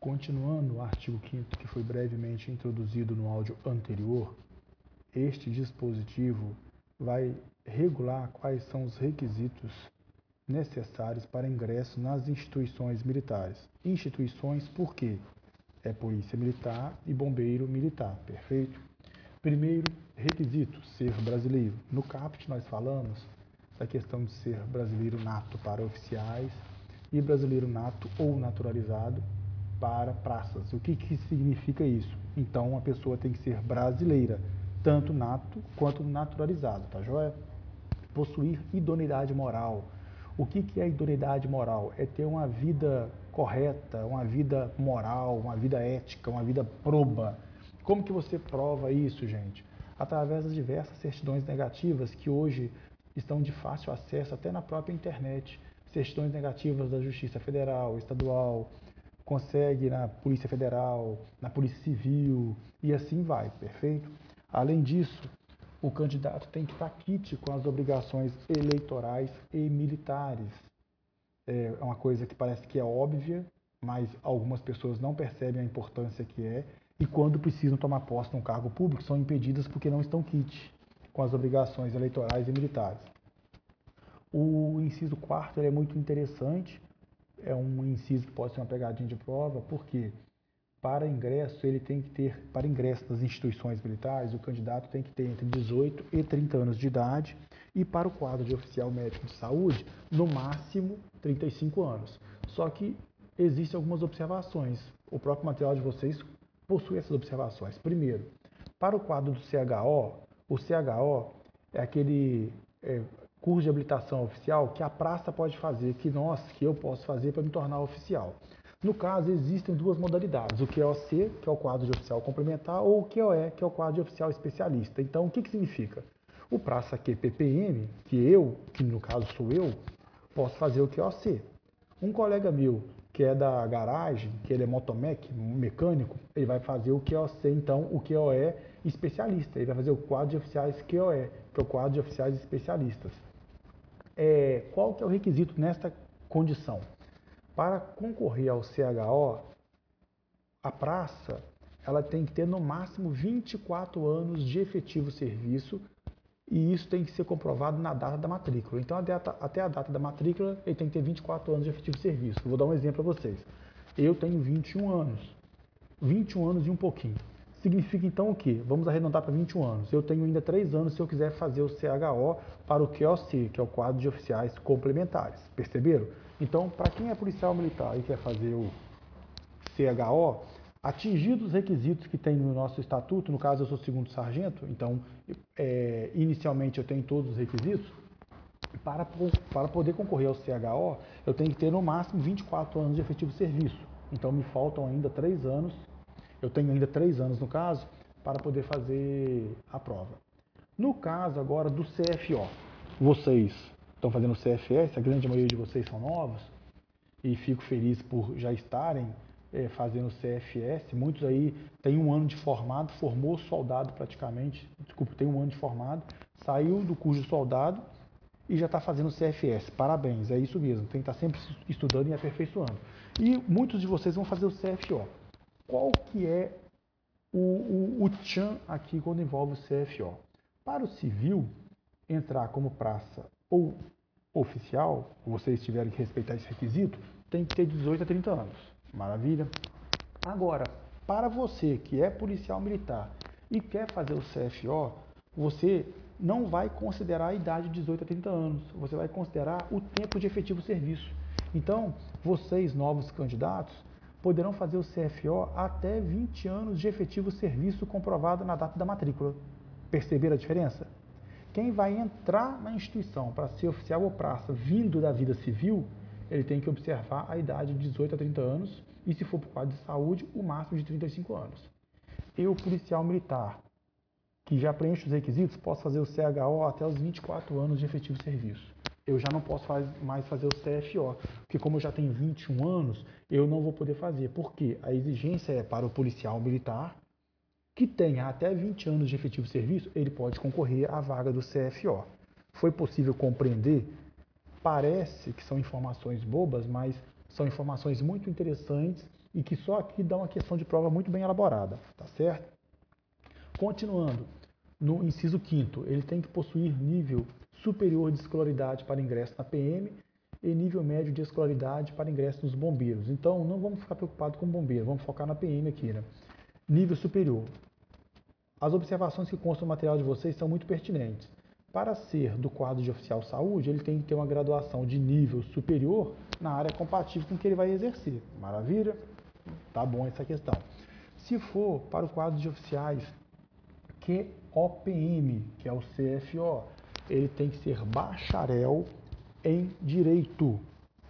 Continuando o artigo 5 que foi brevemente introduzido no áudio anterior, este dispositivo vai regular quais são os requisitos necessários para ingresso nas instituições militares. Instituições por quê? É Polícia Militar e Bombeiro Militar, perfeito? Primeiro requisito, ser brasileiro. No CAPT nós falamos da questão de ser brasileiro nato para oficiais e brasileiro nato ou naturalizado para praças. O que, que significa isso? Então, a pessoa tem que ser brasileira, tanto nato quanto naturalizado, tá joia? Possuir idoneidade moral. O que, que é idoneidade moral? É ter uma vida correta, uma vida moral, uma vida ética, uma vida proba. Como que você prova isso, gente? Através das diversas certidões negativas que hoje estão de fácil acesso até na própria internet. Certidões negativas da Justiça Federal, Estadual, consegue na Polícia Federal, na Polícia Civil e assim vai, perfeito? Além disso, o candidato tem que estar quite com as obrigações eleitorais e militares. É uma coisa que parece que é óbvia, mas algumas pessoas não percebem a importância que é e quando precisam tomar posse num cargo público são impedidas porque não estão quite com as obrigações eleitorais e militares. O inciso quarto é muito interessante é um inciso que pode ser uma pegadinha de prova, porque para ingresso ele tem que ter, para ingresso nas instituições militares, o candidato tem que ter entre 18 e 30 anos de idade e para o quadro de oficial médico de saúde, no máximo 35 anos. Só que existem algumas observações. O próprio material de vocês possui essas observações. Primeiro, para o quadro do CHO, o CHO é aquele é, curso de habilitação oficial que a praça pode fazer, que nós, que eu posso fazer para me tornar oficial. No caso, existem duas modalidades, o QOC, que é o quadro de oficial complementar, ou o QOE, que é o quadro de oficial especialista. Então, o que, que significa? O praça QPPM, que eu, que no caso sou eu, posso fazer o QOC. Um colega meu, que é da garagem, que ele é motomec, mecânico, ele vai fazer o QOC, então o QOE especialista. Ele vai fazer o quadro de oficiais QOE, que é o quadro de oficiais especialistas é, qual que é o requisito nesta condição? Para concorrer ao CHO, a praça ela tem que ter no máximo 24 anos de efetivo serviço e isso tem que ser comprovado na data da matrícula. Então, até a data da matrícula, ele tem que ter 24 anos de efetivo serviço. vou dar um exemplo para vocês. Eu tenho 21 anos. 21 anos e um pouquinho. Significa então o quê? Vamos arredondar para 21 anos. Eu tenho ainda 3 anos se eu quiser fazer o CHO para o QOC, que é o quadro de oficiais complementares. Perceberam? Então, para quem é policial militar e quer fazer o CHO, atingidos os requisitos que tem no nosso estatuto, no caso eu sou segundo sargento, então é, inicialmente eu tenho todos os requisitos, para, para poder concorrer ao CHO, eu tenho que ter no máximo 24 anos de efetivo serviço. Então me faltam ainda 3 anos eu tenho ainda três anos no caso para poder fazer a prova. No caso agora do CFO, vocês estão fazendo o CFS, a grande maioria de vocês são novos e fico feliz por já estarem é, fazendo o CFS. Muitos aí têm um ano de formado, formou soldado praticamente, desculpa, tem um ano de formado, saiu do curso de soldado e já está fazendo o CFS. Parabéns, é isso mesmo, tem que estar tá sempre estudando e aperfeiçoando. E muitos de vocês vão fazer o CFO qual que é o, o, o tchan aqui quando envolve o CFO. Para o civil, entrar como praça ou oficial, vocês tiverem que respeitar esse requisito, tem que ter 18 a 30 anos. Maravilha? Agora, para você que é policial militar e quer fazer o CFO, você não vai considerar a idade de 18 a 30 anos, você vai considerar o tempo de efetivo serviço. Então, vocês, novos candidatos, poderão fazer o CFO até 20 anos de efetivo serviço comprovado na data da matrícula. Perceberam a diferença? Quem vai entrar na instituição para ser oficial ou praça vindo da vida civil, ele tem que observar a idade de 18 a 30 anos e, se for por quadro de saúde, o máximo de 35 anos. Eu, policial militar, que já preenche os requisitos, posso fazer o CHO até os 24 anos de efetivo serviço eu já não posso faz, mais fazer o CFO, porque como eu já tenho 21 anos, eu não vou poder fazer, porque a exigência é para o policial militar que tenha até 20 anos de efetivo serviço, ele pode concorrer à vaga do CFO. Foi possível compreender? Parece que são informações bobas, mas São informações muito interessantes e que só aqui dá uma questão de prova muito bem elaborada, tá certo? Continuando, no inciso 5 ele tem que possuir nível superior de escolaridade para ingresso na PM e nível médio de escolaridade para ingresso nos bombeiros. Então, não vamos ficar preocupados com bombeiro, vamos focar na PM aqui, né? Nível superior. As observações que constam no material de vocês são muito pertinentes. Para ser do quadro de oficial saúde, ele tem que ter uma graduação de nível superior na área compatível com que ele vai exercer. Maravilha? Tá bom essa questão. Se for para o quadro de oficiais QOPM, que é o CFO, ele tem que ser bacharel em direito.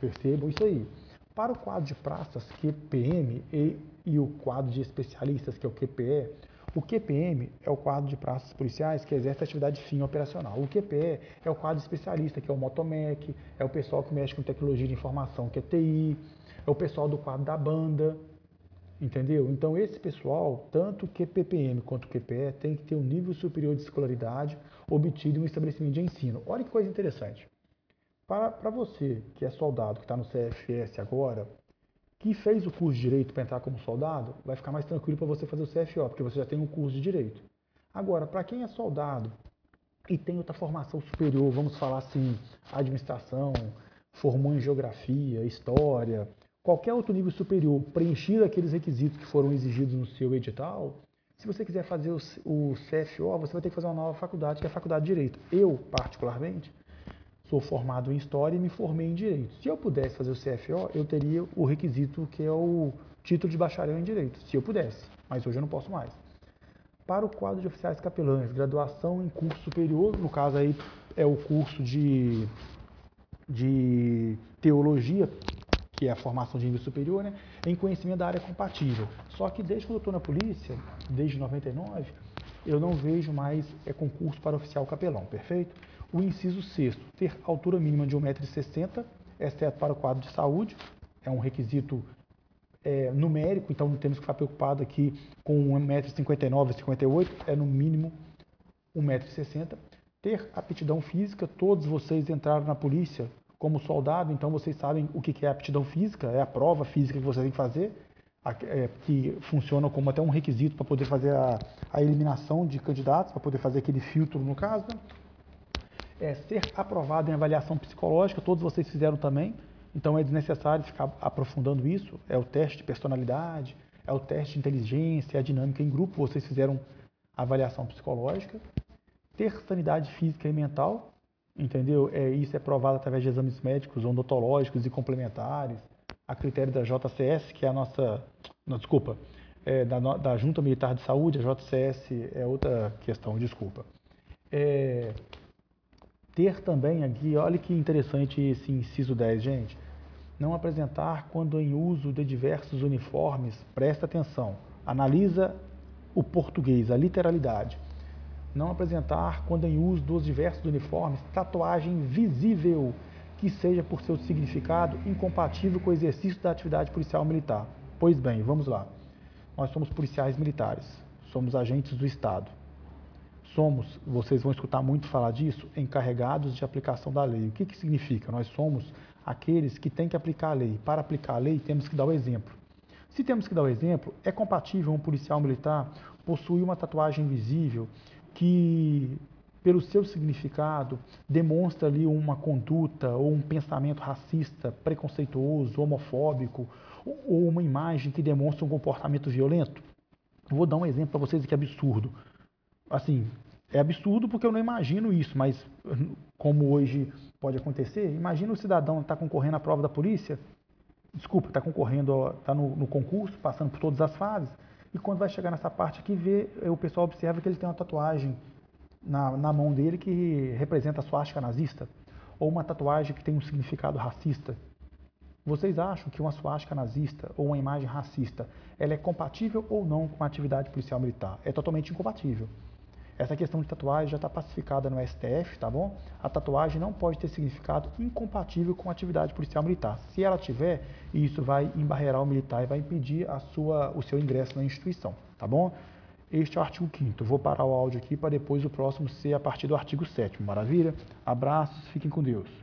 Percebam isso aí. Para o quadro de praças QPM e, e o quadro de especialistas, que é o QPE, o QPM é o quadro de praças policiais que exerce atividade fim operacional. O QPE é o quadro especialista, que é o Motomec, é o pessoal que mexe com tecnologia de informação, que é TI, é o pessoal do quadro da banda, entendeu? Então, esse pessoal, tanto o QPPM quanto o QPE, tem que ter um nível superior de escolaridade obtido em um estabelecimento de ensino. Olha que coisa interessante. Para, para você que é soldado, que está no CFS agora, que fez o curso de Direito para entrar como soldado, vai ficar mais tranquilo para você fazer o CFO, porque você já tem um curso de Direito. Agora, para quem é soldado e tem outra formação superior, vamos falar assim, administração, formou em Geografia, História, qualquer outro nível superior, preenchido aqueles requisitos que foram exigidos no seu edital, se você quiser fazer o, CFO, você vai ter que fazer uma nova faculdade, que é a Faculdade de Direito. Eu, particularmente, sou formado em História e me formei em Direito. Se eu pudesse fazer o CFO, eu teria o requisito que é o título de bacharel em Direito, se eu pudesse, mas hoje eu não posso mais. Para o quadro de oficiais capelães, graduação em curso superior, no caso aí é o curso de, de teologia, que é a formação de nível superior, né, em conhecimento da área compatível. Só que desde que eu estou na polícia, desde 99, eu não vejo mais é, concurso para oficial capelão, perfeito? O inciso sexto, ter altura mínima de 1,60m, exceto para o quadro de saúde, é um requisito é, numérico, então não temos que ficar preocupado aqui com 1,59m, 58 é no mínimo 1,60m. Ter aptidão física, todos vocês entraram na polícia como soldado, então vocês sabem o que é aptidão física, é a prova física que você tem que fazer, é, que funciona como até um requisito para poder fazer a, a eliminação de candidatos, para poder fazer aquele filtro no caso. É, ser aprovado em avaliação psicológica, todos vocês fizeram também, então é desnecessário ficar aprofundando isso. É o teste de personalidade, é o teste de inteligência, é a dinâmica em grupo, vocês fizeram avaliação psicológica. Ter sanidade física e mental, entendeu? É, isso é provado através de exames médicos, odontológicos e complementares, a critério da JCS, que é a nossa. Não, desculpa, é, da, da Junta Militar de Saúde, a JCS é outra questão, desculpa. É, ter também aqui, olha que interessante esse inciso 10, gente. Não apresentar quando em uso de diversos uniformes, presta atenção, analisa o português, a literalidade. Não apresentar quando em uso dos diversos uniformes, tatuagem visível que seja por seu significado incompatível com o exercício da atividade policial militar. Pois bem, vamos lá. Nós somos policiais militares, somos agentes do Estado somos, vocês vão escutar muito falar disso, encarregados de aplicação da lei. O que, que significa? Nós somos aqueles que têm que aplicar a lei. Para aplicar a lei, temos que dar o exemplo. Se temos que dar o exemplo, é compatível um policial militar possuir uma tatuagem visível que, pelo seu significado, demonstra ali uma conduta ou um pensamento racista, preconceituoso, homofóbico, ou uma imagem que demonstra um comportamento violento? Vou dar um exemplo para vocês que é absurdo. Assim, é absurdo porque eu não imagino isso, mas como hoje pode acontecer, imagina o cidadão estar tá concorrendo à prova da polícia, desculpa, está concorrendo, está no, no, concurso, passando por todas as fases, e quando vai chegar nessa parte aqui, vê, o pessoal observa que ele tem uma tatuagem na, na mão dele que representa a suástica nazista, ou uma tatuagem que tem um significado racista. Vocês acham que uma suástica nazista ou uma imagem racista, ela é compatível ou não com a atividade policial militar? É totalmente incompatível. Essa questão de tatuagem já está pacificada no STF, tá bom? A tatuagem não pode ter significado incompatível com a atividade policial militar. Se ela tiver, isso vai embarrear o militar e vai impedir a sua, o seu ingresso na instituição, tá bom? Este é o artigo 5 Vou parar o áudio aqui para depois o próximo ser a partir do artigo 7 Maravilha? Abraços, fiquem com Deus.